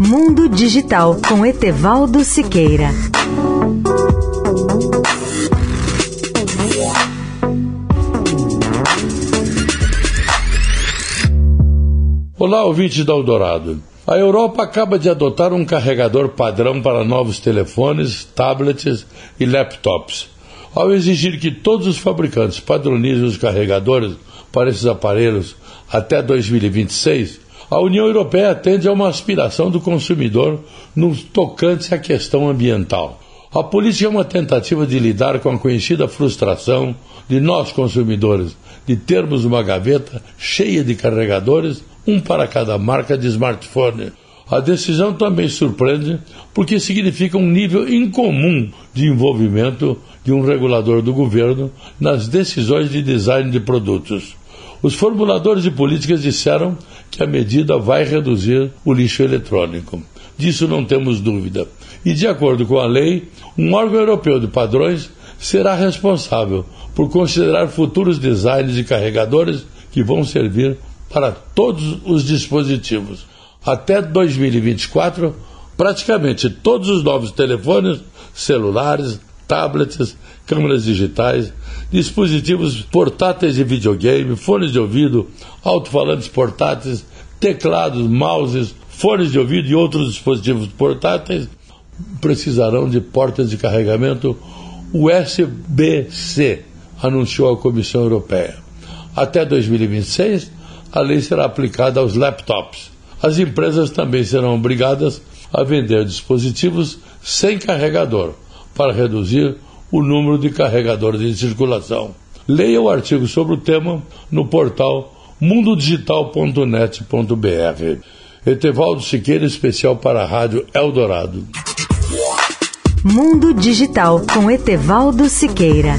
Mundo Digital com Etevaldo Siqueira. Olá, ouvintes da Eldorado. A Europa acaba de adotar um carregador padrão para novos telefones, tablets e laptops, ao exigir que todos os fabricantes padronizem os carregadores para esses aparelhos até 2026. A União Europeia atende a uma aspiração do consumidor no tocante à questão ambiental. A política é uma tentativa de lidar com a conhecida frustração de nós consumidores de termos uma gaveta cheia de carregadores um para cada marca de smartphone. A decisão também surpreende porque significa um nível incomum de envolvimento de um regulador do governo nas decisões de design de produtos. Os formuladores de políticas disseram que a medida vai reduzir o lixo eletrônico. Disso não temos dúvida. E, de acordo com a lei, um órgão europeu de padrões será responsável por considerar futuros designs de carregadores que vão servir para todos os dispositivos. Até 2024, praticamente todos os novos telefones, celulares, tablets, câmeras digitais, dispositivos portáteis de videogame, fones de ouvido, alto-falantes portáteis, teclados, mouses, fones de ouvido e outros dispositivos portáteis precisarão de portas de carregamento USB-C, anunciou a Comissão Europeia. Até 2026, a lei será aplicada aos laptops. As empresas também serão obrigadas a vender dispositivos sem carregador, para reduzir o número de carregadores em circulação. Leia o artigo sobre o tema no portal mundodigital.net.br. Etevaldo Siqueira, especial para a Rádio Eldorado. Mundo Digital com Etevaldo Siqueira.